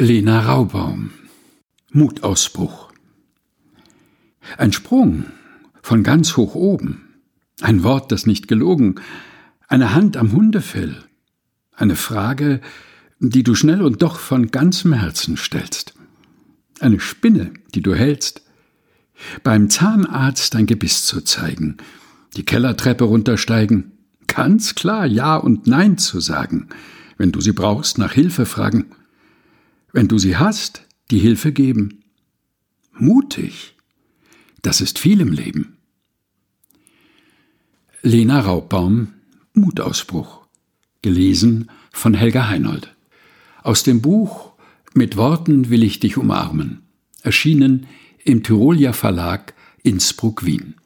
Lena Raubaum. Mutausbruch. Ein Sprung von ganz hoch oben, ein Wort, das nicht gelogen, eine Hand am Hundefell, eine Frage, die du schnell und doch von ganzem Herzen stellst, eine Spinne, die du hältst, beim Zahnarzt dein Gebiss zu zeigen, die Kellertreppe runtersteigen, ganz klar Ja und Nein zu sagen, wenn du sie brauchst, nach Hilfe fragen, wenn du sie hast, die Hilfe geben. Mutig, das ist viel im Leben. Lena Raubbaum Mutausbruch. Gelesen von Helga Heinold. Aus dem Buch Mit Worten will ich dich umarmen. Erschienen im Tyrolia Verlag Innsbruck Wien.